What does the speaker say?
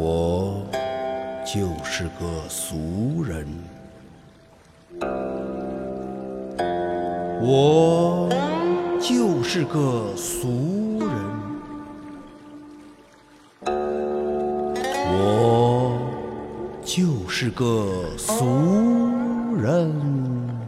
我就是个俗人。我就是个俗人。我就是个俗人。